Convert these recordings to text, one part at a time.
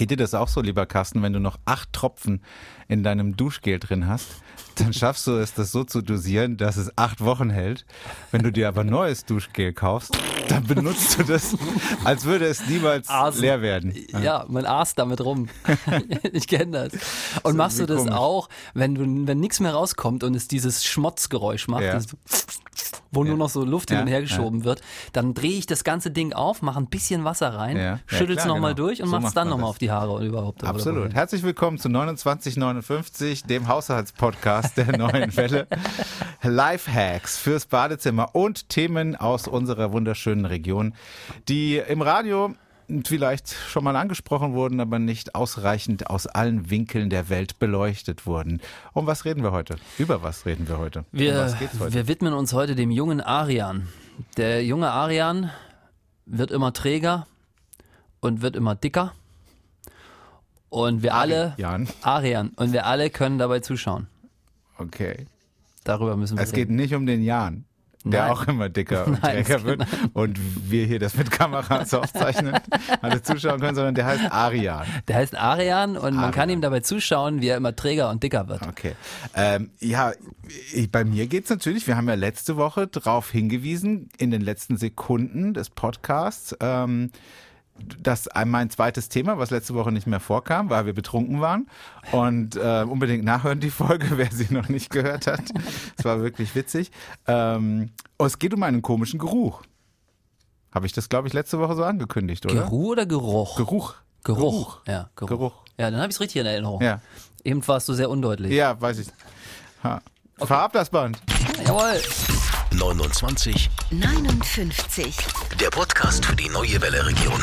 Geht dir das auch so, lieber Carsten, wenn du noch acht Tropfen in deinem Duschgel drin hast, dann schaffst du es, das so zu dosieren, dass es acht Wochen hält. Wenn du dir aber neues Duschgel kaufst, dann benutzt du das, als würde es niemals Asen. leer werden. Ja, man aßt damit rum. ich kenne das. Und machst du das komisch. auch, wenn du, wenn nichts mehr rauskommt und es dieses Schmotzgeräusch macht, Ja. das, wo nur noch so Luft hin und her geschoben wird, dann drehe ich das ganze Ding auf, mache ein bisschen Wasser rein, schüttel's klar, nochmal genau. durch und So mach's macht dann nochmal auf die Haare oder überhaupt. oder Absolut. wohin. Herzlich willkommen zu 2959, dem Haushaltspodcast der neuen Welle. Lifehacks fürs Badezimmer und Themen aus unserer wunderschönen Region, die im Radio vielleicht schon mal angesprochen wurden, aber nicht ausreichend aus allen Winkeln der Welt beleuchtet wurden. Um was reden wir heute? Über was reden wir heute? um Wir, geht's heute? wir widmen uns heute dem jungen Arian. Der junge Arian wird immer träger und wird immer dicker. Und wir alle, Jan, Arian, und wir alle können dabei zuschauen. okay. Darüber müssen wir Es geht reden. nicht um den Jan, der Nein. auch immer dicker und Nein, träger wird und wir hier das mit Kameras aufzeichnen, alle zuschauen können, sondern der heißt Arian. Der heißt Arian und man kann Arian. ihm dabei zuschauen, wie er immer träger und dicker wird. Okay. Ähm, ja, ich, bei mir geht's natürlich, wir haben ja letzte Woche darauf hingewiesen, in den letzten Sekunden des Podcasts, ähm, ein- mein zweites Thema, was letzte Woche nicht mehr vorkam, weil wir betrunken waren. Und äh, unbedingt nachhören die Folge, wer sie noch nicht gehört hat. Es war wirklich witzig. Ähm, oh, es geht um einen komischen Geruch. Habe ich das, glaube ich, letzte Woche so angekündigt, oder? Geruch oder Geruch? Geruch. Geruch. Ja, Geruch. Geruch. Ja, dann habe ich es richtig in Erinnerung. Ja. Eben warst du sehr undeutlich. Ja, weiß ich. Ha. Fahr ab das Band. Jawohl. 29, 59. der Podcast für die neue Welle Region.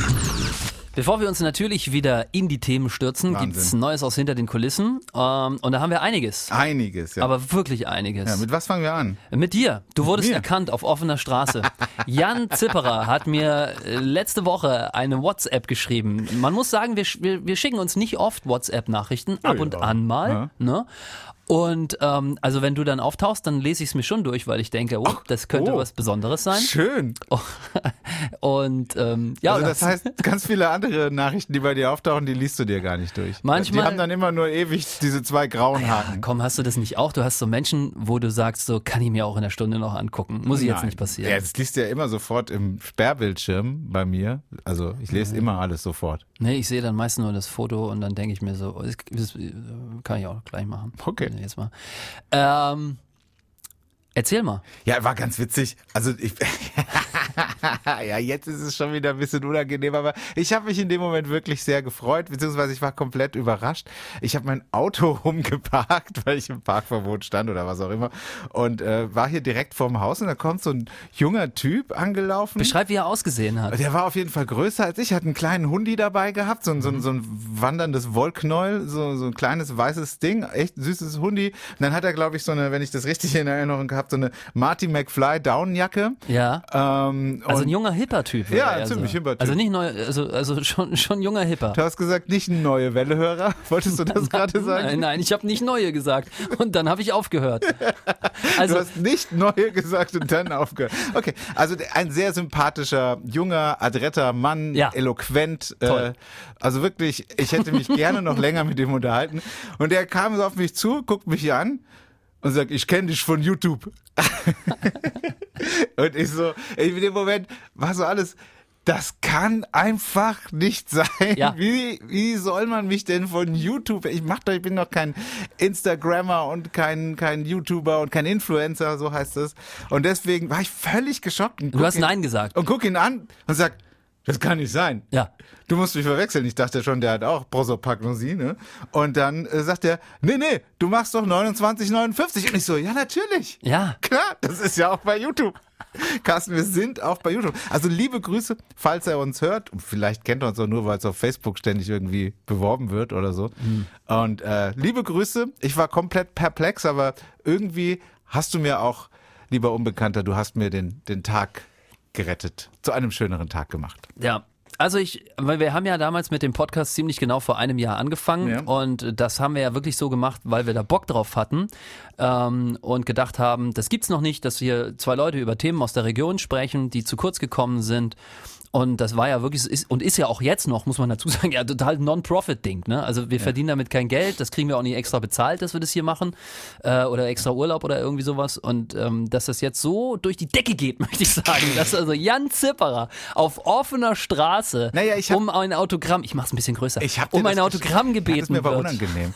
Bevor wir uns natürlich wieder in die Themen stürzen, Wahnsinn. gibt's Neues aus hinter den Kulissen. Ähm, und da haben wir einiges. Einiges, ja. Aber wirklich einiges. ja, mit was fangen wir an? Mit dir. Du wurdest mir? erkannt auf offener Straße. Jan Zipperer hat mir äh, letzte Woche eine WhatsApp geschrieben. Man muss sagen, wir, wir, wir schicken uns nicht oft WhatsApp-Nachrichten, ab ja. und an mal. Ja. Ne? Und ähm, also wenn du dann auftauchst, dann lese ich es mir schon durch, weil ich denke, oh, das könnte oh. was Besonderes sein. Schön. Und ähm, ja, Also das heißt, ganz viele andere Nachrichten, die bei dir auftauchen, die liest du dir gar nicht durch. Manchmal- Die haben dann immer nur ewig diese zwei grauen ja, Haken. komm, hast du das nicht auch? Du hast so Menschen, wo du sagst, so kann ich mir auch in der Stunde noch angucken. Muss ich jetzt nicht passieren. Ja, das liest du ja immer sofort im Sperrbildschirm bei mir. Also ich lese immer alles sofort. Nee, ich sehe dann meist nur das Foto und dann denke ich mir so, oh, das, kann ich auch gleich machen. Okay. Nee, Jetzt mal. Ähm, erzähl mal. Ja, war ganz witzig. Also ich, ja, jetzt ist es schon wieder ein bisschen unangenehm, aber ich habe mich in dem Moment wirklich sehr gefreut, beziehungsweise ich war komplett überrascht. Ich habe mein Auto rumgeparkt, weil ich im Parkverbot stand oder was auch immer und äh, war hier direkt vorm Haus und da kommt so ein junger Typ angelaufen. Beschreib, wie er ausgesehen hat. Der war auf jeden Fall größer als ich, hat einen kleinen Hundi dabei gehabt, so, ein- so, ein- so ein wanderndes Wollknäuel, so, so ein kleines weißes Ding, echt süßes Hundi. Und dann hat er, glaube ich, so eine, wenn ich das richtig in Erinnerung gehabt, so eine Marty McFly Downjacke. Ja. Ähm, Also ein und junger hipper Typ. Ja, ein ziemlich so. hipper Typ. Also nicht neu, also, also schon, schon junger Hipper. du hast gesagt, nicht ein neue Wellehörer. Wolltest du das gerade sagen? Nein, nein, ich habe nicht neue gesagt. Und dann habe ich aufgehört. Du Also, hast nicht neue gesagt und dann aufgehört. Okay, also ein sehr sympathischer, junger, adretter Mann, Ja. eloquent. Toll. Äh, also wirklich, ich hätte mich gerne noch länger mit ihm unterhalten. Und er kam so auf mich zu, guckt mich hier an und sagt, ich kenne dich von YouTube. und ich so, in dem Moment war so alles, das kann einfach nicht sein. Ja. Wie, wie soll man mich denn von YouTube? Ich mach doch, ich bin doch kein Instagrammer und kein, kein YouTuber und kein Influencer, so heißt es. Und deswegen war ich völlig geschockt. Und du hast Nein gesagt. Und guck ihn an und sag, das kann nicht sein. Ja. Du musst mich verwechseln. Ich dachte schon, der hat auch Prosopagnosie, ne? Und dann äh, sagt er, nee, nee, du machst doch 29,59. Und ich so, ja, natürlich. Ja. Klar, das ist ja auch bei YouTube. Carsten, wir sind auch bei YouTube. Also liebe Grüße, falls er uns hört. Und Vielleicht kennt er uns auch nur, weil es auf Facebook ständig irgendwie beworben wird oder so. Und äh, liebe Grüße. Ich war komplett perplex, aber irgendwie hast du mir auch, lieber Unbekannter, du hast mir den, den Tag gerettet, zu einem schöneren Tag gemacht. Ja. Also ich, weil wir haben ja damals mit dem Podcast ziemlich genau vor einem Jahr angefangen Ja. und das haben wir ja wirklich so gemacht, weil wir da Bock drauf hatten ähm, und gedacht haben, das gibt's noch nicht, dass hier zwei Leute über Themen aus der Region sprechen, die zu kurz gekommen sind Und das war ja wirklich, ist, und ist ja auch jetzt noch, muss man dazu sagen, ja, total Non-Profit-Ding. Ne? Also wir verdienen damit kein Geld, das kriegen wir auch nicht extra bezahlt, dass wir das hier machen. Äh, oder extra Urlaub oder irgendwie sowas. Und ähm, dass das jetzt so durch die Decke geht, möchte ich sagen. dass also Jan Zipperer auf offener Straße Naja, hab- um ein Autogramm, ich mach's ein bisschen größer, Ich hab um ein Autogramm gebeten Ja, das mir war wird. unangenehm.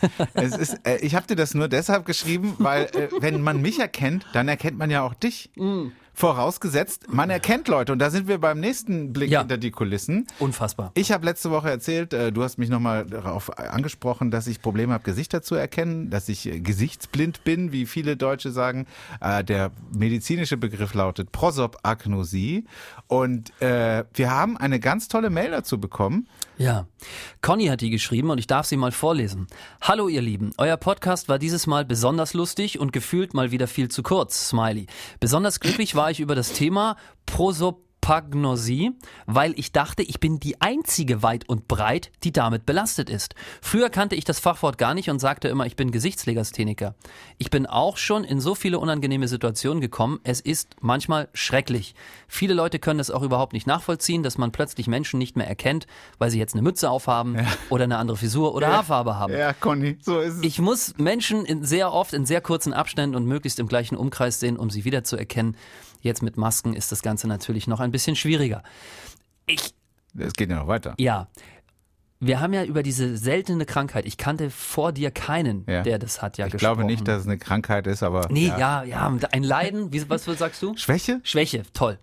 ist, äh, ich habe dir das nur deshalb geschrieben, weil äh, wenn man mich erkennt, dann erkennt man ja auch dich. Mm. Vorausgesetzt, man erkennt Leute und da sind wir beim nächsten Blick Ja. hinter die Kulissen. Unfassbar. Ich habe letzte Woche erzählt, äh, du hast mich nochmal darauf angesprochen, dass ich Probleme habe, Gesichter zu erkennen, dass ich äh, gesichtsblind bin, wie viele Deutsche sagen. Äh, der medizinische Begriff lautet Prosopagnosie. Und äh, wir haben eine ganz tolle Mail dazu bekommen. Ja. Conny hat die geschrieben und ich darf sie mal vorlesen. Hallo ihr Lieben, euer Podcast war dieses Mal besonders lustig und gefühlt mal wieder viel zu kurz. Smiley. Besonders glücklich war ich über das Thema Prosopagnosie, weil ich dachte, ich bin die einzige weit und breit, die damit belastet ist. Früher kannte ich das Fachwort gar nicht und sagte immer, ich bin Gesichtslegastheniker. Ich bin auch schon in so viele unangenehme Situationen gekommen. Es ist manchmal schrecklich. Viele Leute können es auch überhaupt nicht nachvollziehen, dass man plötzlich Menschen nicht mehr erkennt, weil sie jetzt eine Mütze aufhaben oder eine andere Frisur oder Haarfarbe haben. Ja, Conny, so ist es. Ich muss Menschen in sehr oft in sehr kurzen Abständen und möglichst im gleichen Umkreis sehen, um sie wiederzuerkennen. Jetzt mit Masken ist das Ganze natürlich noch ein bisschen schwieriger. Ich, Es geht ja noch weiter. ja. Wir haben ja über diese seltene Krankheit, ich kannte vor dir keinen, Ja. der das hat ja Ich gesprochen. glaube nicht, dass es eine Krankheit ist, aber. Nee, ja. ja, ja, ein Leiden, wie, was sagst du? Schwäche? Schwäche, toll.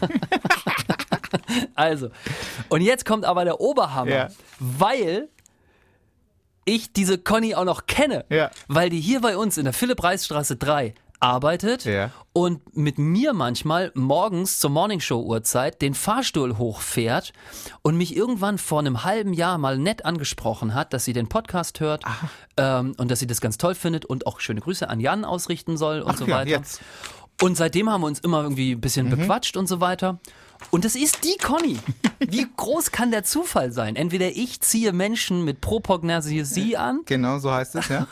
also, und jetzt kommt aber der Oberhammer, Ja. weil ich diese Conny auch noch kenne, Ja. weil die hier bei uns in der Philipp-Reis-Straße 3 arbeitet Ja. und mit mir manchmal morgens zur Morningshow-Uhrzeit den Fahrstuhl hochfährt und mich irgendwann vor einem halben Jahr mal nett angesprochen hat, dass sie den Podcast hört ähm, und dass sie das ganz toll findet und auch schöne Grüße an Jan ausrichten soll und Ach so ja, weiter. jetzt. Und seitdem haben wir uns immer irgendwie ein bisschen Mhm. bequatscht und so weiter. Und das ist die Conny. Wie groß kann der Zufall sein? Entweder ich ziehe Menschen mit Propognosie an Genau so heißt es, ja.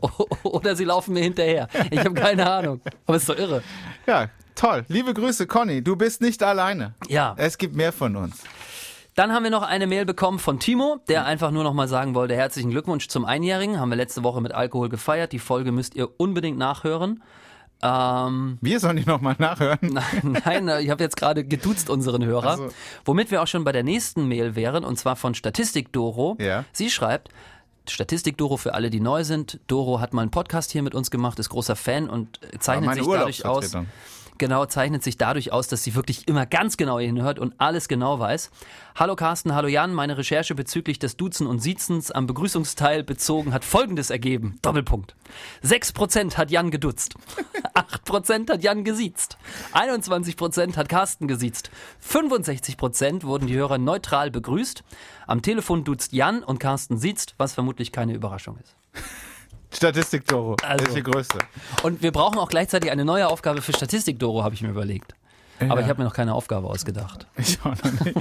oder sie laufen mir hinterher. Ich habe keine Ahnung. Aber ist doch irre. ja, toll. Liebe Grüße, Conny. Du bist nicht alleine. Ja. Es gibt mehr von uns. Dann haben wir noch eine Mail bekommen von Timo, der einfach nur noch mal sagen wollte, herzlichen Glückwunsch zum Einjährigen. Haben wir letzte Woche mit Alkohol gefeiert. Die Folge müsst ihr unbedingt nachhören. Ähm, Wir sollen die nochmal nachhören. Nein, nein, ich habe jetzt gerade geduzt unseren Hörer. Ach so. Womit wir auch schon bei der nächsten Mail wären, und zwar von Statistik Doro. Ja. Sie schreibt, Statistik Doro für alle, die neu sind. Doro hat mal einen Podcast hier mit uns gemacht, ist großer Fan und zeichnet sich dadurch aus. Genau, zeichnet sich dadurch aus, dass sie wirklich immer ganz genau hinhört und alles genau weiß. Hallo Carsten, hallo Jan, meine Recherche bezüglich des Duzen und Siezens am Begrüßungsteil bezogen hat folgendes ergeben. Doppelpunkt. 6% hat Jan geduzt. 8% hat Jan gesiezt. 21% hat Carsten gesiezt. 65% wurden die Hörer neutral begrüßt. Am Telefon duzt Jan und Carsten siezt, was vermutlich keine Überraschung ist. Statistik Doro. Also. Das ist die größte. Und wir brauchen auch gleichzeitig eine neue Aufgabe für Statistik, Doro, habe ich mir überlegt. Aber Ja. ich habe mir noch keine Aufgabe ausgedacht. Ich auch noch nicht.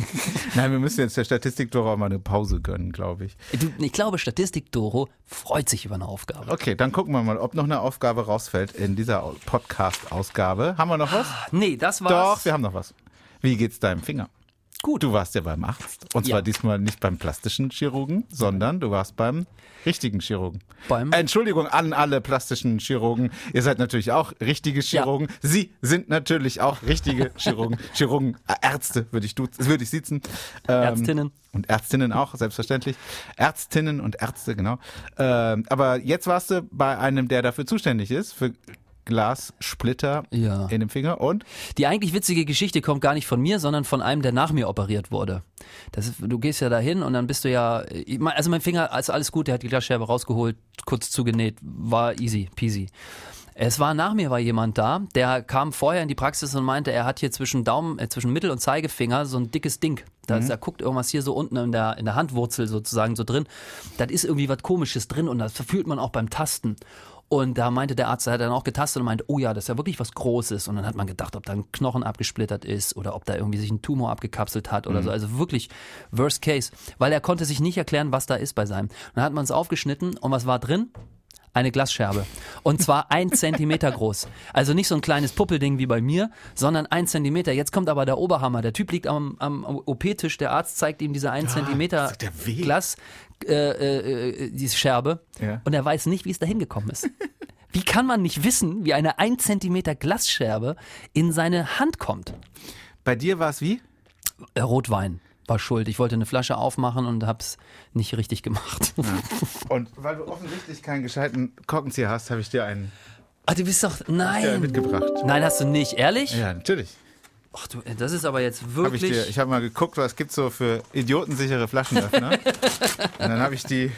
Nein, wir müssen jetzt der Statistik Doro auch mal eine Pause gönnen, glaube ich. Ich glaube, Statistik Doro freut sich über eine Aufgabe. Okay, dann gucken wir mal, ob noch eine Aufgabe rausfällt in dieser Podcast-Ausgabe. Haben wir noch was? Nee, das war's. Doch, wir haben noch was. Wie geht's deinem Finger? Gut. Du warst ja beim Arzt. Und zwar Ja. diesmal nicht beim plastischen Chirurgen, sondern du warst beim richtigen Chirurgen. Beim- Entschuldigung an alle plastischen Chirurgen. Ihr seid natürlich auch richtige Chirurgen. Sie sind natürlich auch richtige Chirurgen. Chirurgen, äh, Ärzte würde ich, würde ich sitzen. Ähm, Ärztinnen. Und Ärztinnen auch, selbstverständlich. Ärztinnen und Ärzte, genau. Ähm, aber jetzt warst du bei einem, der dafür zuständig ist, für Glassplitter Ja. in dem Finger und Die eigentlich witzige Geschichte kommt gar nicht von mir, sondern von einem, der nach mir operiert wurde. Ist, du gehst ja dahin und dann bist du ja, mein- also mein Finger, also alles gut, der hat die Glasscherbe rausgeholt, kurz zugenäht, war easy, peasy. Es war nach mir war jemand da, der kam vorher in die Praxis und meinte, er hat hier zwischen Daumen, äh, zwischen Mittel- und Zeigefinger so ein dickes Ding. Da, ist, da guckt irgendwas hier so unten in der, in der Handwurzel sozusagen so drin. Das ist irgendwie was Komisches drin und das verfühlt man auch beim Tasten. Und da meinte der Arzt, der hat dann auch getastet und meinte, oh ja, das ist ja wirklich was Großes. Und dann hat man gedacht, ob da ein Knochen abgesplittert ist oder ob da irgendwie sich ein Tumor abgekapselt hat oder so. Also wirklich worst case. Weil er konnte sich nicht erklären, was da ist bei seinem. Und dann hat man es aufgeschnitten und was war drin? eine Glasscherbe. Und zwar ein Zentimeter groß. Also nicht so ein kleines Puppelding wie bei mir, sondern ein Zentimeter. Jetzt kommt aber der Oberhammer. Der Typ liegt am, am OP-Tisch, der Arzt zeigt ihm diese ein Zentimeter das tut ja. Glas, äh, äh, äh, diese Scherbe. Ja. Und er weiß nicht, wie es dahin gekommen ist. Wie kann man nicht wissen, wie eine ein Zentimeter Glasscherbe in seine Hand kommt? Bei dir war es wie? Äh, Rotwein war schuld. Ich wollte eine Flasche aufmachen und hab's nicht richtig gemacht. Und weil du offensichtlich keinen gescheiten Korkenzieher hast, habe ich dir einen Ah, du bist doch. Nein. mitgebracht. Nein, hast du nicht. Ehrlich? Ja, natürlich. Ach du, das ist aber jetzt Hab ich wirklich. dir, ich habe mal geguckt, was gibt's so für idiotensichere Flaschenöffner. Und dann habe ich die,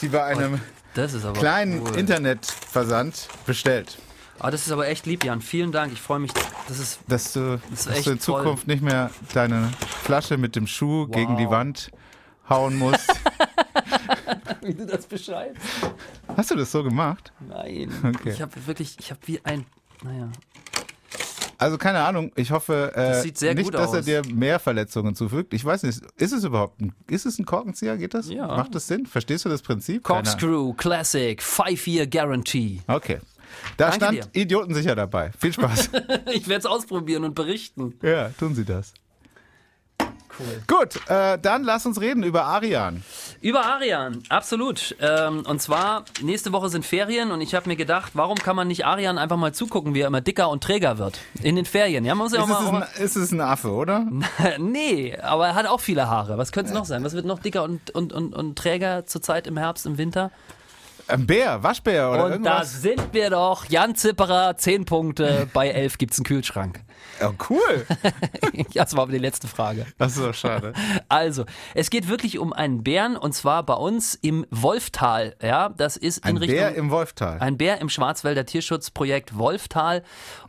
die bei einem das ist aber kleinen cool. Internetversand bestellt. Ah, das ist aber echt lieb, Jan. Vielen Dank. Ich freue mich. Das ist. Dass du, ist dass du in toll. Zukunft nicht mehr deine Flasche mit dem Schuh gegen die Wand hauen musst. Wie du das beschreibst. Hast du das so gemacht? Nein. Okay. Ich habe wirklich. Ich habe wie ein. Naja. Also keine Ahnung, ich hoffe äh, Das sieht sehr nicht, dass er aus. dir mehr Verletzungen zufügt. Ich weiß nicht, ist es überhaupt ein, ist es ein Korkenzieher? Geht das? Ja. Macht das Sinn? Verstehst du das Prinzip? Corkscrew Classic Five Year Guarantee. Okay. Da Danke stand idiotensicher dabei. Viel Spaß. Ich werde es ausprobieren und berichten. ja, tun Sie das. Cool. Gut, äh, dann lass uns reden über Arian. Über Arian, absolut. Ähm, und zwar, nächste Woche sind Ferien und ich habe mir gedacht, warum kann man nicht Arian einfach mal zugucken, wie er immer dicker und träger wird? In den Ferien. Ja, man muss ja auch Ist es, mal. ein, ist es ein Affe, oder? nee, aber er hat auch viele Haare. Was könnte es noch sein? Was wird noch dicker und, und, und, und träger zurzeit im Herbst, im Winter? Ein Bär, Waschbär oder und da irgendwas? sind wir doch. Jan Zipperer, 10 Punkte. Bei 11 gibt's einen Kühlschrank. Oh, cool. ja, das war aber die letzte Frage. Das ist so schade. Also, es geht wirklich um einen Bären und zwar bei uns im Wolftal. Ja, das ist in Ein Richtung. Bär im Wolftal. Ein Bär im Schwarzwälder Tierschutzprojekt Wolftal.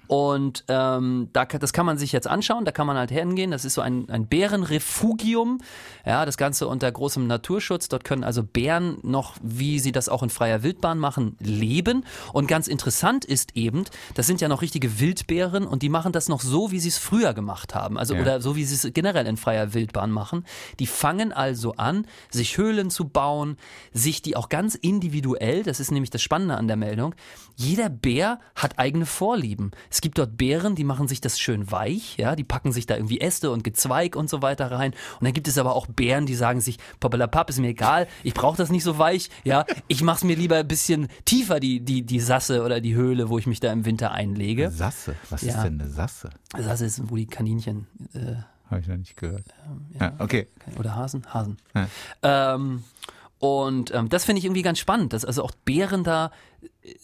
Und ähm, da, das kann man sich jetzt anschauen, da kann man halt hingehen. Das ist so ein, ein Bärenrefugium. Ja, das Ganze unter großem Naturschutz. Dort können also Bären noch, wie sie das auch in freier Wildbahn machen, leben. Und ganz interessant ist eben, das sind ja noch richtige Wildbären und die machen das noch so, wie sie es früher gemacht haben. Also Ja. oder so, wie sie es generell in freier Wildbahn machen. Die fangen also an, sich Höhlen zu bauen, sich die auch ganz individuell, das ist nämlich das Spannende an der Meldung, jeder Bär hat eigene Vorlieben. Es gibt dort Bären, die machen sich das schön weich, ja, die packen sich da irgendwie Äste und Gezweig und so weiter rein. Und dann gibt es aber auch Bären, die sagen sich, Pappelapapp ist mir egal, ich brauche das nicht so weich, ja, ich mach's mir lieber ein bisschen tiefer, die, die, die Sasse oder die Höhle, wo ich mich da im Winter einlege. Sasse. Was ist Ja. denn eine Sasse? Sasse ist, wo die Kaninchen äh, Habe ich noch nicht gehört. Ja, okay. Oder Hasen? Hasen. Ja. Ähm, und ähm, das finde ich irgendwie ganz spannend, dass also auch Bären da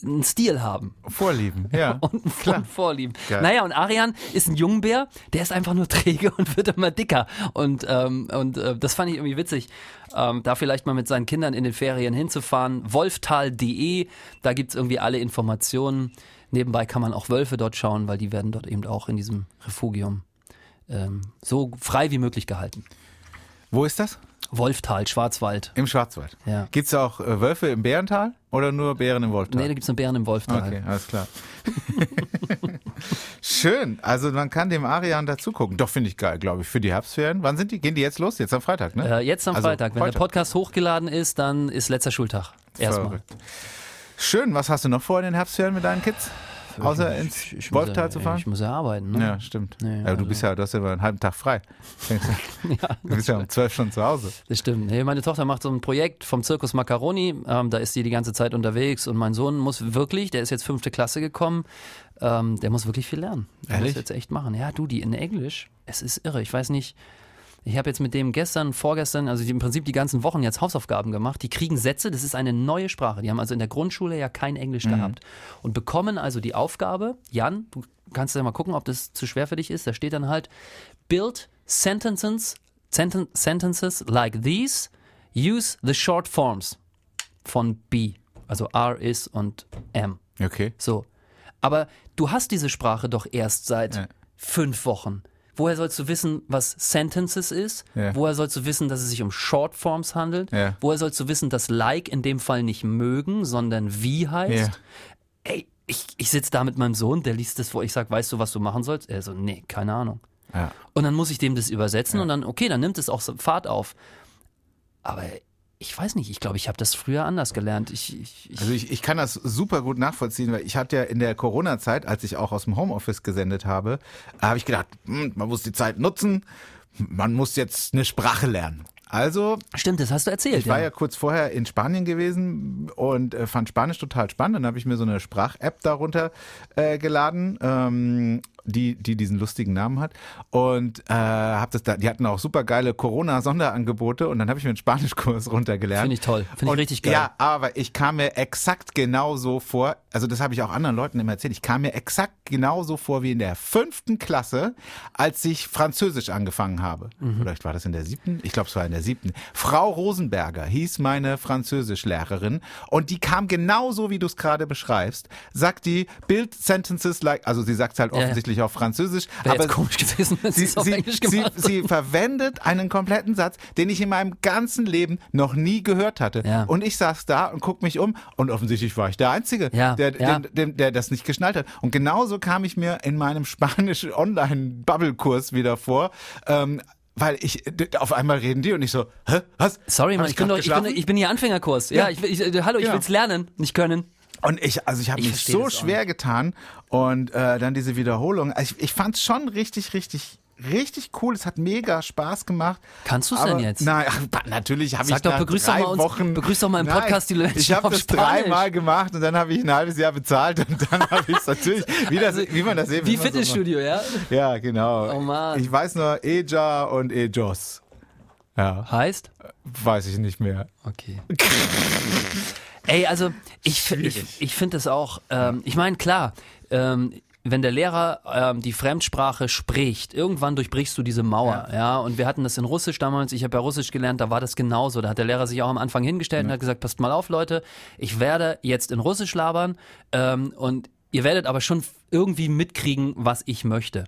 einen Stil haben Vorlieben, ja. und, und Vorlieben. Geil. Naja, und Arian ist ein Jungbär, der ist einfach nur träge und wird immer dicker. Und, ähm, und äh, das fand ich irgendwie witzig, ähm, da vielleicht mal mit seinen Kindern in den Ferien hinzufahren. Wolftal.de, da gibt's irgendwie alle Informationen. Nebenbei kann man auch Wölfe dort schauen, weil die werden dort eben auch in diesem Refugium ähm, so frei wie möglich gehalten. Wo ist das? Wolftal, Schwarzwald. Im Schwarzwald. Ja. Gibt es auch äh, Wölfe im Bärental oder nur Bären im Wolftal? Nee, da gibt's nur Bären im Wolftal. Okay, alles klar. Schön. Also man kann dem Arian dazu gucken. Doch, finde ich geil, glaube ich, für die Herbstferien. Wann sind die? Gehen die jetzt los? Jetzt am Freitag, ne? Äh, jetzt am Also Freitag. Wenn heute. der Podcast hochgeladen ist, dann ist letzter Schultag. Erstmal. Verrückt. Schön. Was hast du noch vor in den Herbstferien mit deinen Kids? Außer ins Ich- muss Wolftal ja- zu fahren? Ich muss ja arbeiten. Ne? ja, stimmt. Nee, du also- bist ja, du hast ja einen halben Tag frei. Du, Ja, du bist ja um zwölf Stunden zu Hause. das stimmt. Nee, meine Tochter macht so ein Projekt vom Zirkus Macaroni. Ähm, da ist sie die ganze Zeit unterwegs und mein Sohn muss wirklich, der ist jetzt fünfte Klasse gekommen, ähm, der muss wirklich viel lernen. Der Ehrlich? muss jetzt echt machen. Ja, du, die in Englisch, es ist irre. Ich weiß nicht. Ich habe jetzt mit dem gestern, vorgestern, also im Prinzip die ganzen Wochen jetzt Hausaufgaben gemacht. Die kriegen Sätze, das ist eine neue Sprache. Die haben also in der Grundschule ja kein Englisch gehabt und bekommen also die Aufgabe, Jan, du kannst ja mal gucken, ob das zu schwer für dich ist. Da steht dann halt, build sentences, senten, sentences like these, use the short forms von be, also R, is und am. Okay. So. Aber du hast diese Sprache doch erst seit Ja. fünf Wochen. Woher sollst du wissen, was Sentences ist? Ja. Woher sollst du wissen, dass es sich um Shortforms handelt? Ja. Woher sollst du wissen, dass like in dem Fall nicht mögen, sondern wie heißt? Ja. Ey, ich, ich sitze da mit meinem Sohn, der liest das vor, ich sag, weißt du, was du machen sollst? Er so, nee, keine Ahnung. Ja. Und dann muss ich dem das übersetzen und dann, okay, dann nimmt es auch so Fahrt auf. Aber ich weiß nicht, ich glaube, ich habe das früher anders gelernt. Ich, ich, ich, Also ich, ich kann das super gut nachvollziehen, weil ich hatte ja in der Corona-Zeit, als ich auch aus dem Homeoffice gesendet habe, habe ich gedacht, hm, man muss die Zeit nutzen, man muss jetzt eine Sprache lernen. Also stimmt, das hast du erzählt. ich war ja kurz vorher in Spanien gewesen und äh, fand Spanisch total spannend. Dann habe ich mir so eine Sprach-App darunter äh, geladen, ähm, die, die diesen lustigen Namen hat. Und äh, hab das da, die hatten auch super geile Corona-Sonderangebote und dann habe ich mir einen Spanischkurs runtergelernt. Finde ich toll. Finde ich Und richtig geil. Ja, aber ich kam mir exakt genauso vor, also das habe ich auch anderen Leuten immer erzählt, ich kam mir exakt genauso vor wie in der fünften Klasse, als ich Französisch angefangen habe. Mhm. Vielleicht war das in der siebten? Ich glaube, es war in der siebten. Frau Rosenberger hieß meine Französischlehrerin und die kam genauso, wie du es gerade beschreibst, sagt die Build Sentences like, also sie sagt es halt Ja, ja. Offensichtlich auf Französisch, Wäre aber komisch gewesen, wenn sie Sie, es auf sie, Englisch sie, gemacht sie verwendet einen kompletten Satz, den ich in meinem ganzen Leben noch nie gehört hatte. Ja. Und ich saß da und guck mich um und offensichtlich war ich der Einzige, Ja, der, ja. dem- dem- der das nicht geschnallt hat. Und genauso kam ich mir in meinem spanischen Online-Bubble-Kurs wieder vor. Ähm, weil ich, auf einmal reden die und ich so, hä, was? Sorry, Mann, ich, bin grad doch, ich, bin, ich bin hier Anfängerkurs. Ja, Ja. ich, will- ich, hallo, ich Ja. will's lernen, nicht können. Und ich, also ich habe Ich mich so schwer getan und äh, dann diese Wiederholung. Also ich, ich fand es schon richtig, richtig, richtig cool. Es hat mega Spaß gemacht. Kannst du's Aber- denn jetzt? Nein, natürlich habe ich doch, begrüß doch drei mal uns- Wochen. begrüß doch mal im Nein, Podcast die Menschen Ich habe das Spanisch. dreimal gemacht und dann habe ich ein halbes Jahr bezahlt und dann habe ich es natürlich, wie, das, wie man das eben Wie immer so. Fitnessstudio, ja? Ja, genau. Oh Mann. Ich weiß nur Eja und Ejos. Ja, Heißt? weiß ich nicht mehr. Okay. Ey, also ich, fi- ich, ich finde es auch, ähm, ich meine, klar, ähm, wenn der Lehrer ähm, die Fremdsprache spricht, irgendwann durchbrichst du diese Mauer, ja. Und wir hatten das in Russisch damals, ich habe ja Russisch gelernt, da war das genauso. Da hat der Lehrer sich auch am Anfang hingestellt und hat gesagt, passt mal auf, Leute, ich werde jetzt in Russisch labern ähm, und ihr werdet aber schon irgendwie mitkriegen, was ich möchte.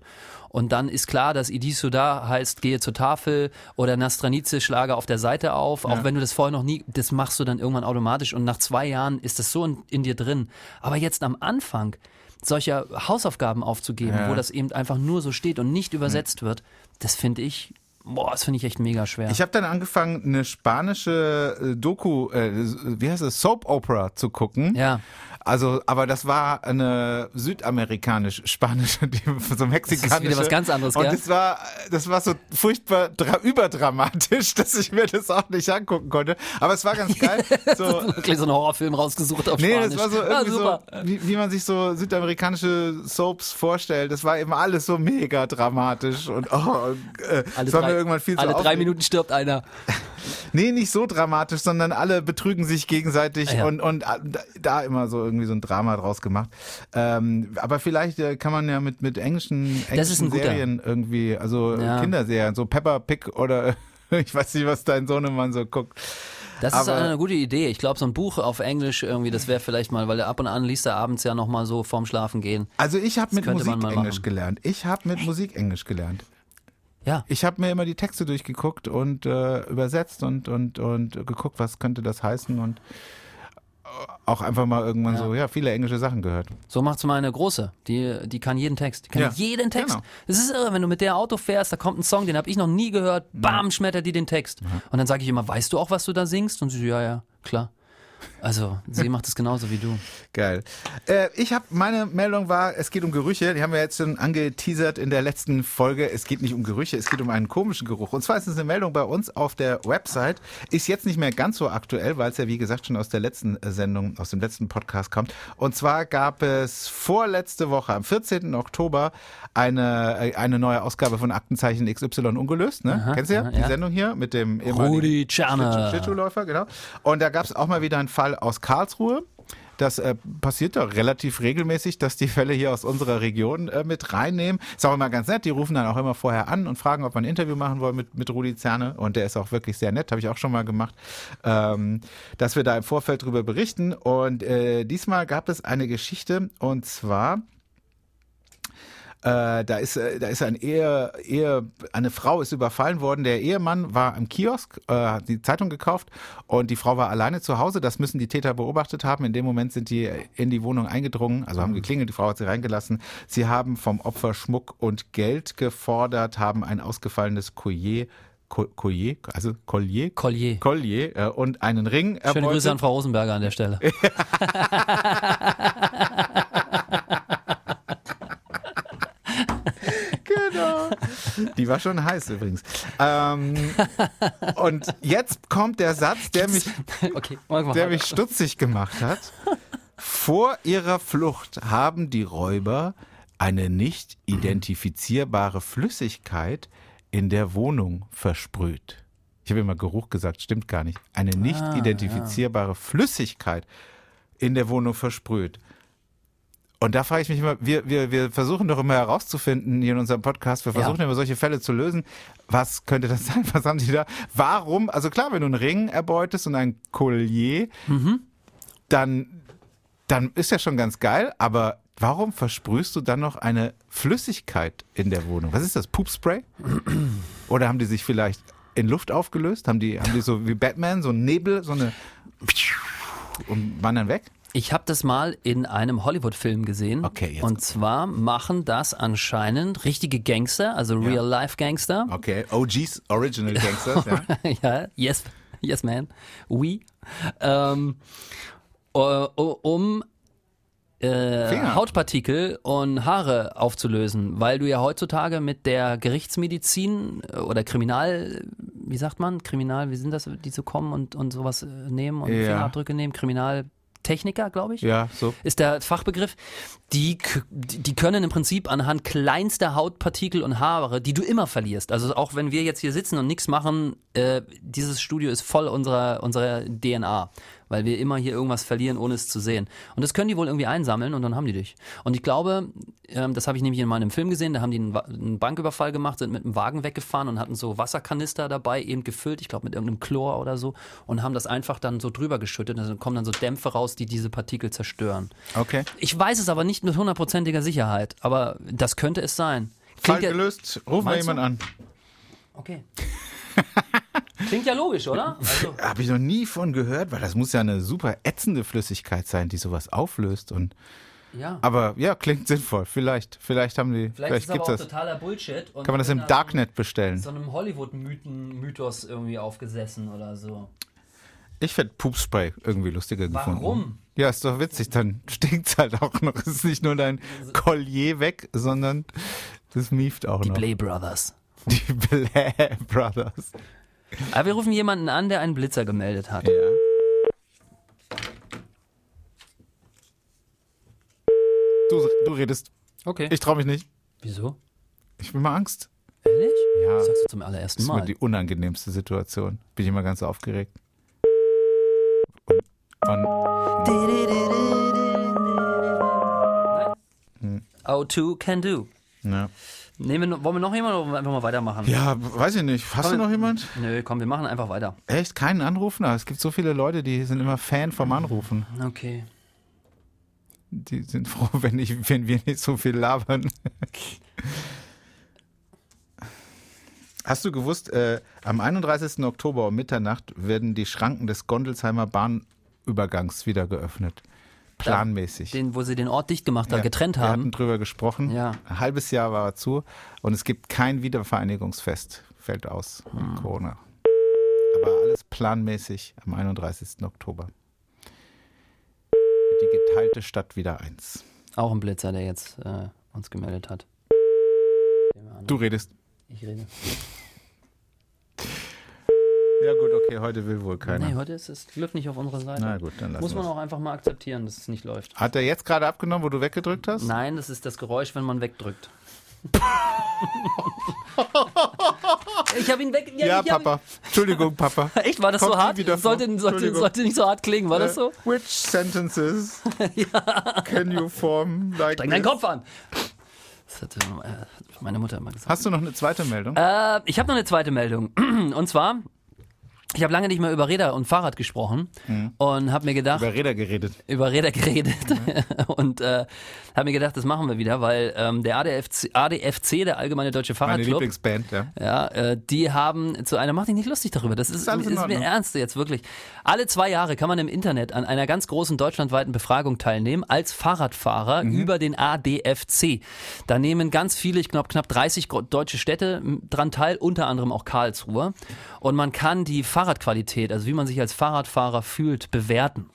Und dann ist klar, dass Idisu da heißt, gehe zur Tafel oder Nastranice schlage auf der Seite auf, auch wenn du das vorher noch nie, das machst du dann irgendwann automatisch und nach zwei Jahren ist das so in, in dir drin. Aber jetzt am Anfang solcher Hausaufgaben aufzugeben, Ja. wo das eben einfach nur so steht und nicht übersetzt wird, das finde ich, boah, das finde ich echt mega schwer. Ich habe dann angefangen, eine spanische äh, Doku, äh, wie heißt es, Soap Opera zu gucken. Ja. Also, aber das war eine südamerikanisch-spanische, so mexikanische. wieder was ganz anderes, Und gell? das war, das war so furchtbar dra überdramatisch, dass ich mir das auch nicht angucken konnte. Aber es war ganz geil. So, Wirklich so einen Horrorfilm rausgesucht auf Nee, Spanisch. das war so Ja, irgendwie so, super. wie, wie man sich so südamerikanische Soaps vorstellt. Das war eben alles so mega dramatisch und oh, äh, Alle, das drei, mir irgendwann viel zu alle drei. Minuten stirbt einer. Nee, nicht so dramatisch, sondern alle betrügen sich gegenseitig Ah, ja. und, und da immer so irgendwie so ein Drama draus gemacht. Ähm, aber vielleicht äh, kann man ja mit, mit englischen, englischen ist. Serien irgendwie, also äh, Ja. Kinderserien, so Peppa Pig oder ich weiß nicht, was dein Sohnemann so guckt. Das ist Aber- eine gute Idee. Ich glaube, so ein Buch auf Englisch irgendwie, das wäre vielleicht mal, weil er ab und an liest er abends ja nochmal so vorm Schlafen gehen. Also ich habe mit Musik Englisch machen. gelernt. Ich habe mit Musik Englisch gelernt. Ja. Ich habe mir immer die Texte durchgeguckt und äh, übersetzt und, und, und geguckt, was könnte das heißen und äh, auch einfach mal irgendwann Ja. so, ja, viele englische Sachen gehört. So macht's meine Große. Die, die kann jeden Text. Die kann Ja, jeden Text. genau. Es ist irre, wenn du mit der Auto fährst, da kommt ein Song, den habe ich noch nie gehört. Bam, schmettert die den Text. Und dann sage ich immer, weißt du auch, was du da singst? Und sie so, ja, ja, klar. Also, sie macht es genauso wie du. Geil. Äh, ich habe, meine Meldung war, es geht um Gerüche. Die haben wir jetzt schon angeteasert in der letzten Folge. Es geht nicht um Gerüche, es geht um einen komischen Geruch. Und zwar ist es eine Meldung bei uns auf der Website. Ist jetzt nicht mehr ganz so aktuell, weil es ja, wie gesagt, schon aus der letzten Sendung, aus dem letzten Podcast kommt. Und zwar gab es vorletzte Woche, am 14. Oktober, eine, äh, eine neue Ausgabe von Aktenzeichen XY ungelöst. Ne? Aha, Kennst du ja? aha, Die ja. Sendung hier mit dem Rudi Czerner. Schlittschuhläufer, genau. Und da gab es auch mal wieder einen Fall aus Karlsruhe. Das äh, passiert doch relativ regelmäßig, dass die Fälle hier aus unserer Region äh, mit reinnehmen. Ist auch immer ganz nett. Die rufen dann auch immer vorher an und fragen, ob wir ein Interview machen wollen mit, mit Rudi Zerne. Und der ist auch wirklich sehr nett, habe ich auch schon mal gemacht, ähm, dass wir da im Vorfeld drüber berichten. Und äh, diesmal gab es eine Geschichte und zwar äh, da ist, äh, da ist ein Ehe, Ehe, eine Frau ist überfallen worden. Der Ehemann war am Kiosk, äh, hat die Zeitung gekauft und die Frau war alleine zu Hause. Das müssen die Täter beobachtet haben. In dem Moment sind die in die Wohnung eingedrungen, also haben geklingelt, die Frau hat sie reingelassen. Sie haben vom Opfer Schmuck und Geld gefordert, haben ein ausgefallenes Collier Co- Collier, also Collier, Collier. Collier äh, und einen Ring Schöne erbeutet. Grüße an Frau Rosenberger an der Stelle. Genau. Die war schon heiß übrigens. Ähm, und jetzt kommt der Satz, der mich, Okay, der mich stutzig gemacht hat. Vor ihrer Flucht haben die Räuber eine nicht identifizierbare Flüssigkeit in der Wohnung versprüht. Ich habe immer Geruch gesagt, stimmt gar nicht. Eine nicht Ah, identifizierbare Flüssigkeit in der Wohnung versprüht. Und da frage ich mich immer, wir, wir, wir versuchen doch immer herauszufinden hier in unserem Podcast, wir Ja. versuchen immer solche Fälle zu lösen. Was könnte das sein? Was haben die da? Warum? Also klar, wenn du einen Ring erbeutest und ein Collier, dann, dann ist ja schon ganz geil, aber warum versprühst du dann noch eine Flüssigkeit in der Wohnung? Was ist das? Poopspray? Oder haben die sich vielleicht in Luft aufgelöst? Haben die, haben die so wie Batman, so einen Nebel, so eine und wandern weg? Ich habe das mal in einem Hollywood-Film gesehen. Okay, jetzt Und zwar machen das anscheinend richtige Gangster, also Real-Life-Gangster. Okay, OGs, Original Gangsters, ja. ja, yes, yes, man. Oui. Ähm, äh, um äh. Hautpartikel und Haare aufzulösen, weil du ja heutzutage mit der Gerichtsmedizin äh, oder Kriminal, wie sagt man, Kriminal, wie sind das, die so kommen und, und sowas äh, nehmen und Ja. Fingerabdrücke nehmen, Kriminaltechniker, glaube ich Ja, so. ist der Fachbegriff. Die die können im Prinzip anhand kleinster Hautpartikel und Haare, die du immer verlierst. Also auch wenn wir jetzt hier sitzen und nichts machen, äh, dieses Studio ist voll unserer, unserer DNA. Weil wir immer hier irgendwas verlieren, ohne es zu sehen. Und das können die wohl irgendwie einsammeln und dann haben die dich. Und ich glaube, ähm, das habe ich nämlich in meinem Film gesehen, da haben die einen, Banküberfall gemacht, sind mit einem Wagen weggefahren und hatten so Wasserkanister dabei, eben gefüllt, ich glaube mit irgendeinem Chlor oder so, und haben das einfach dann so drüber geschüttet. Also kommen dann so Dämpfe raus, die diese Partikel zerstören. Okay. Ich weiß es aber nicht mit hundertprozentiger Sicherheit, aber das könnte es sein. Fall Klingt ja, gelöst. Ruf mal Meinst jemand an. okay. Klingt ja logisch, oder? Also, Habe ich noch nie von gehört, weil das muss ja eine super ätzende Flüssigkeit sein, die sowas auflöst. Und, ja. aber ja, klingt sinnvoll. Vielleicht, vielleicht haben die, Vielleicht, vielleicht, ist es aber gibt's auch das. totaler Bullshit. Kann man das im da Darknet bestellen? So einem Hollywood-Mythos irgendwie aufgesessen oder so. Ich hätte Poopspray irgendwie lustiger gefunden. Warum? Ja, ist doch witzig, dann stinkt's halt auch noch. Es ist nicht nur dein Collier weg, sondern das mieft auch Die noch. Blay Brothers. Die Blä Brothers. Aber wir rufen jemanden an, der einen Blitzer gemeldet hat. Ja. Du, du redest. Okay. Ich traue mich nicht. Wieso? Ich bin mal Angst. Ehrlich? Ja. Das sagst du zum allerersten Das ist Mal. die unangenehmste Situation. Bin ich immer ganz aufgeregt. Und, und O2 can do. ja. Nehmen wollen wir noch jemanden oder wollen wir einfach mal weitermachen? ja, weiß ich nicht. Hast du noch jemand? Nö, komm, wir machen einfach weiter. Echt? Keinen Anrufen? Aber es gibt so viele Leute, die sind immer Fan vom Anrufen. Okay. Die sind froh, wenn, ich, wenn wir nicht so viel labern. Hast du gewusst, äh, am 31. Oktober um Mitternacht werden die Schranken des Gondelsheimer Bahnübergangs wieder geöffnet. Planmäßig. Den, wo sie den Ort dicht gemacht haben, Ja, getrennt Wir haben. hatten drüber gesprochen. Ja. Ein halbes Jahr war er zu und es gibt kein Wiedervereinigungsfest. Fällt aus Hm. Corona. Aber alles planmäßig am 31. Oktober. Wird die geteilte Stadt wieder eins. Auch ein Blitzer, der jetzt äh, uns gemeldet hat. Du redest. Ich rede. Ja gut, okay, heute will wohl keiner. Nee, heute ist das Glück nicht auf unserer Seite. Na gut, dann lassen Muss man wir's. auch einfach mal akzeptieren, dass es nicht läuft. Hat er jetzt gerade abgenommen, wo du weggedrückt hast? Nein, das ist das Geräusch, wenn man wegdrückt. ich habe ihn weg. Ja, hab Papa. Entschuldigung, Papa. Echt, war das Kommt so hart? Sollte, sollte, sollte nicht so hart klingen, war das so? Äh, Which sentences can you form like Streng deinen? Kopf an. Das hat äh, meine Mutter immer gesagt. Hast du noch eine zweite Meldung? Äh, ich habe noch eine zweite Meldung. Und zwar Ich habe lange nicht mehr über Räder und Fahrrad gesprochen und habe mir gedacht, Über Räder geredet. über Räder geredet und äh, habe mir gedacht, das machen wir wieder, weil ähm, der ADFC, ADFC, der Allgemeine Deutsche Meine Fahrradclub, Lieblingsband, ja. ja, äh, die haben zu einer, mach dich nicht lustig darüber, das ist, in ist mir ernst jetzt wirklich. Alle zwei Jahre kann man im Internet an einer ganz großen deutschlandweiten Befragung teilnehmen als Fahrradfahrer Mhm. über den ADFC. Da nehmen ganz viele, ich glaube knapp 30 gro- deutsche Städte dran teil, unter anderem auch Karlsruhe. Und man kann die Fahrradqualität, also wie man sich als Fahrradfahrer fühlt, bewerten.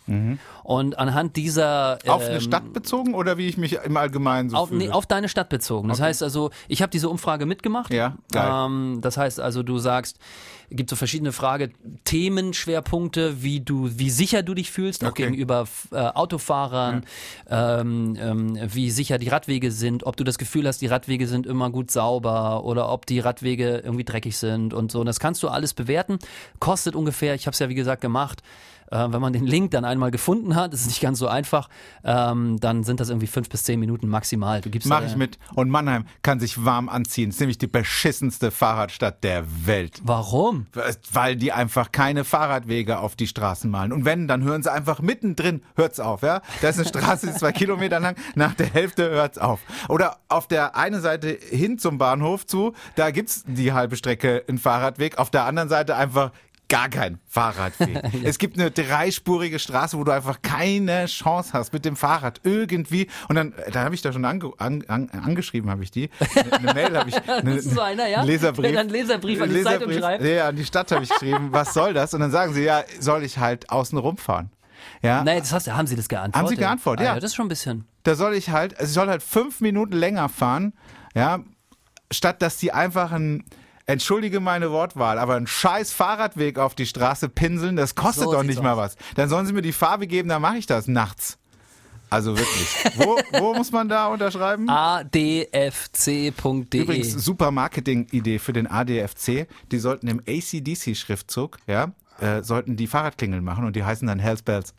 Und anhand dieser. Auf eine ähm, Stadt bezogen oder wie ich mich im Allgemeinen so auf, fühle? nee, auf deine Stadt bezogen. Das heißt also, ich habe diese Umfrage mitgemacht. Ja, geil. Ähm, das heißt also, du sagst, es gibt so verschiedene Frage, Themenschwerpunkte, wie du, wie sicher du dich fühlst, auch Okay. gegenüber äh, Autofahrern, ähm, ähm, wie sicher die Radwege sind, ob du das Gefühl hast, die Radwege sind immer gut sauber oder ob die Radwege irgendwie dreckig sind und so. Und das kannst du alles bewerten. Kostet ungefähr, ich habe es ja wie gesagt gemacht. Äh, wenn man den Link dann einmal gefunden hat, ist nicht ganz so einfach, ähm, dann sind das irgendwie fünf bis zehn Minuten maximal. Du gibst Mach ich mit. Und Mannheim kann sich warm anziehen. Ist nämlich die beschissenste Fahrradstadt der Welt. Warum? Weil die einfach keine Fahrradwege auf die Straßen malen. Und wenn, dann hören sie einfach mittendrin, hört's auf, ja? Da ist eine Straße, die ist zwei Kilometer lang, nach der Hälfte hört's auf. Oder auf der einen Seite hin zum Bahnhof zu, da gibt's die halbe Strecke einen Fahrradweg, auf der anderen Seite einfach gar kein Fahrradweg. Es gibt eine dreispurige Straße, wo du einfach keine Chance hast mit dem Fahrrad irgendwie. Und dann, da habe ich da schon ange, an, an, angeschrieben, habe ich die. Eine, eine Mail habe ich. Eine, Das ist so einer, ja? Leserbrief. Einen Leserbrief an die Zeitung schreibt. Ja, an die Stadt habe ich geschrieben, was soll das? Und dann sagen sie, ja, soll ich halt außen rumfahren. Ja, Nein, das hast, haben sie das geantwortet? Haben sie geantwortet, ah, ja. Das ist schon ein bisschen. da soll ich halt, also ich soll halt fünf Minuten länger fahren, ja, statt dass die einfach ein, entschuldige meine Wortwahl, aber einen scheiß Fahrradweg auf die Straße pinseln, das kostet So doch nicht mal aus. was. Dann sollen sie mir die Farbe geben, dann mache ich das nachts. Also wirklich. wo, wo muss man da unterschreiben? adfc.de. Übrigens, super Marketing-Idee für den ADFC. Die sollten im ACDC-Schriftzug, ja, äh, sollten die Fahrradklingeln machen und die heißen dann Hells Bells.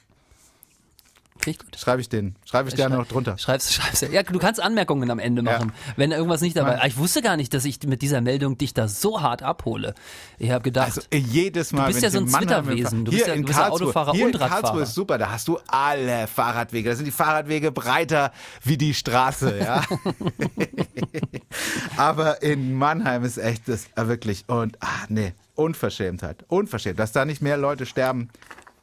Finde ich gut. Schreibe ich den, schreibe ich dir noch drunter. Schreibst, schreibst. Ja, du kannst Anmerkungen am Ende machen, wenn irgendwas nicht dabei Nein. Ah, Ich wusste gar nicht, dass ich mit dieser Meldung dich da so hart abhole. Ich habe gedacht, Also jedes Mal, bist wenn ja so ein Twitter-Wesen. Du bist ja- du bist ja Autofahrer hier und in Karlsruhe Radfahrer. ist super, da hast du alle Fahrradwege. Da sind die Fahrradwege breiter wie die Straße, ja. Aber in Mannheim ist echt das äh, wirklich und ah nee, Unverschämtheit, unverschämt, dass da nicht mehr Leute sterben,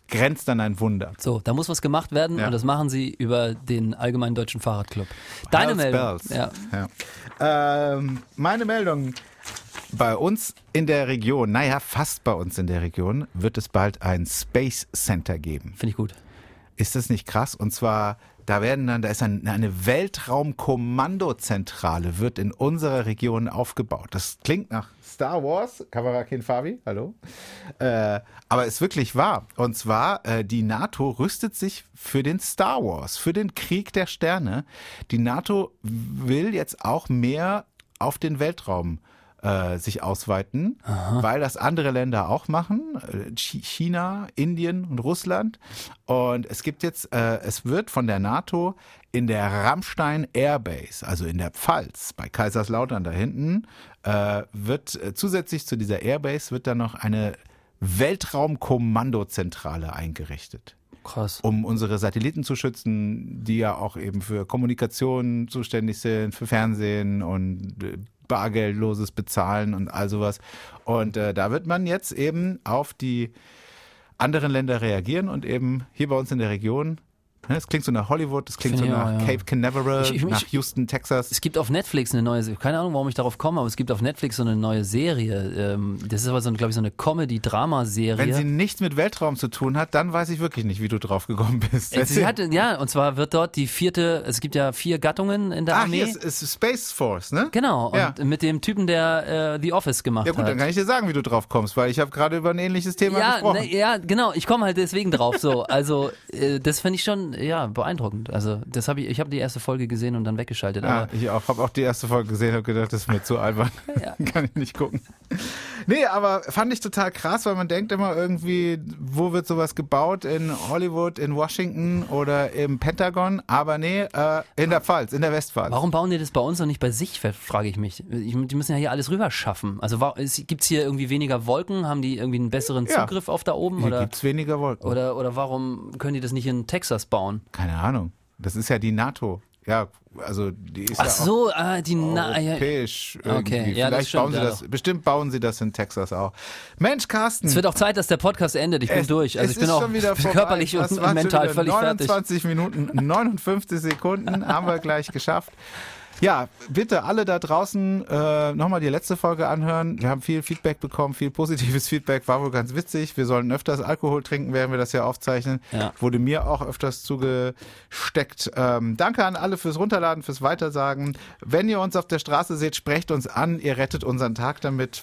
grenzt an ein Wunder. so, da muss was gemacht werden Ja. und das machen sie über den Allgemeinen Deutschen Fahrradclub. Deine Hells Meldung. Ja. Ja. Ähm, meine Meldung. Bei uns in der Region, naja, fast bei uns in der Region, wird es bald ein Space Center geben. Finde ich gut. Ist das nicht krass? Und zwar, da werden dann, da ist ein, eine Weltraumkommandozentrale, wird in unserer Region aufgebaut. Das klingt nach Star Wars. Kamerakin Fabi, hallo. Äh, aber ist wirklich wahr. Und zwar, äh, die NATO rüstet sich für den Star Wars, für den Krieg der Sterne. Die NATO will jetzt auch mehr auf den Weltraum äh, sich ausweiten, weil das andere Länder auch machen, äh, Chi- China, Indien und Russland. Und es gibt jetzt, äh, es wird von der NATO in der Rammstein Airbase, also in der Pfalz, bei Kaiserslautern da hinten, äh, wird äh, zusätzlich zu dieser Airbase wird dann noch eine Weltraumkommandozentrale eingerichtet Krass. um unsere Satelliten zu schützen, die ja auch eben für Kommunikation zuständig sind, für Fernsehen und äh, bargeldloses Bezahlen und all sowas. Und äh, da wird man jetzt eben auf die anderen Länder reagieren und eben hier bei uns in der Region, ne, das klingt so nach Hollywood, das klingt so nach auch, ja. Cape Canaveral, Ich- ich- nach Houston, Texas. Es gibt auf Netflix eine neue, keine Ahnung, warum ich darauf komme, aber es gibt auf Netflix so eine neue Serie. Ähm, das ist aber so, glaube ich, so eine Comedy-Drama-Serie. Wenn sie nichts mit Weltraum zu tun hat, dann weiß ich wirklich nicht, wie du drauf gekommen bist. Sie hatte, ja, und zwar wird dort die vierte, es gibt ja vier Gattungen in der Ach, Armee. hier ist, ist Space Force, ne? Genau, Ja. und mit dem Typen, der äh, The Office gemacht Ja gut, hat. dann kann ich dir sagen, wie du drauf kommst, weil ich habe gerade über ein ähnliches Thema ja, gesprochen. ne, ja, genau, ich komme halt deswegen drauf so. Also, äh, das finde ich schon, ja, beeindruckend. Also, das habe ich, ich habe die erste Folge gesehen und dann weggeschaltet. Ja, Aber ich auch, habe auch die erste Folge gesehen, habe gedacht, das ist mir zu albern. Ja. Kann ich nicht gucken. Nee, aber fand ich total krass, weil man denkt immer irgendwie, wo wird sowas gebaut? In Hollywood, in Washington oder im Pentagon? Aber nee, äh, in der Pfalz, in der Westpfalz. Warum bauen die das bei uns und nicht bei sich, frage ich mich. Ich, die müssen ja hier alles rüber schaffen. Also gibt es hier irgendwie weniger Wolken? Haben die irgendwie einen besseren Ja. Zugriff auf da oben? Hier Oder, gibt's weniger Wolken. oder, oder warum können die das nicht in Texas bauen? Keine Ahnung. Das ist ja die NATO. Ja, also die ist Ach ja so, ah, die Na ja. europäisch Okay, irgendwie. ja, das Vielleicht stimmt, bauen sie ja das, doch. bestimmt bauen sie das in Texas auch. Mensch, Carsten. Es wird auch Zeit, dass der Podcast endet. Ich bin es- durch. Also ich bin auch schon wieder vorbei. körperlich und mental völlig wieder fertig. 29 Minuten, 59 Sekunden haben wir gleich geschafft. Ja, bitte alle da draußen äh, nochmal die letzte Folge anhören. Wir haben viel Feedback bekommen, viel positives Feedback, war wohl ganz witzig. Wir sollen öfters Alkohol trinken, während wir das ja aufzeichnen. Ja. Wurde mir auch öfters zugesteckt. Ähm, danke an alle fürs Runterladen, fürs Weitersagen. Wenn ihr uns auf der Straße seht, sprecht uns an. Ihr rettet unseren Tag damit.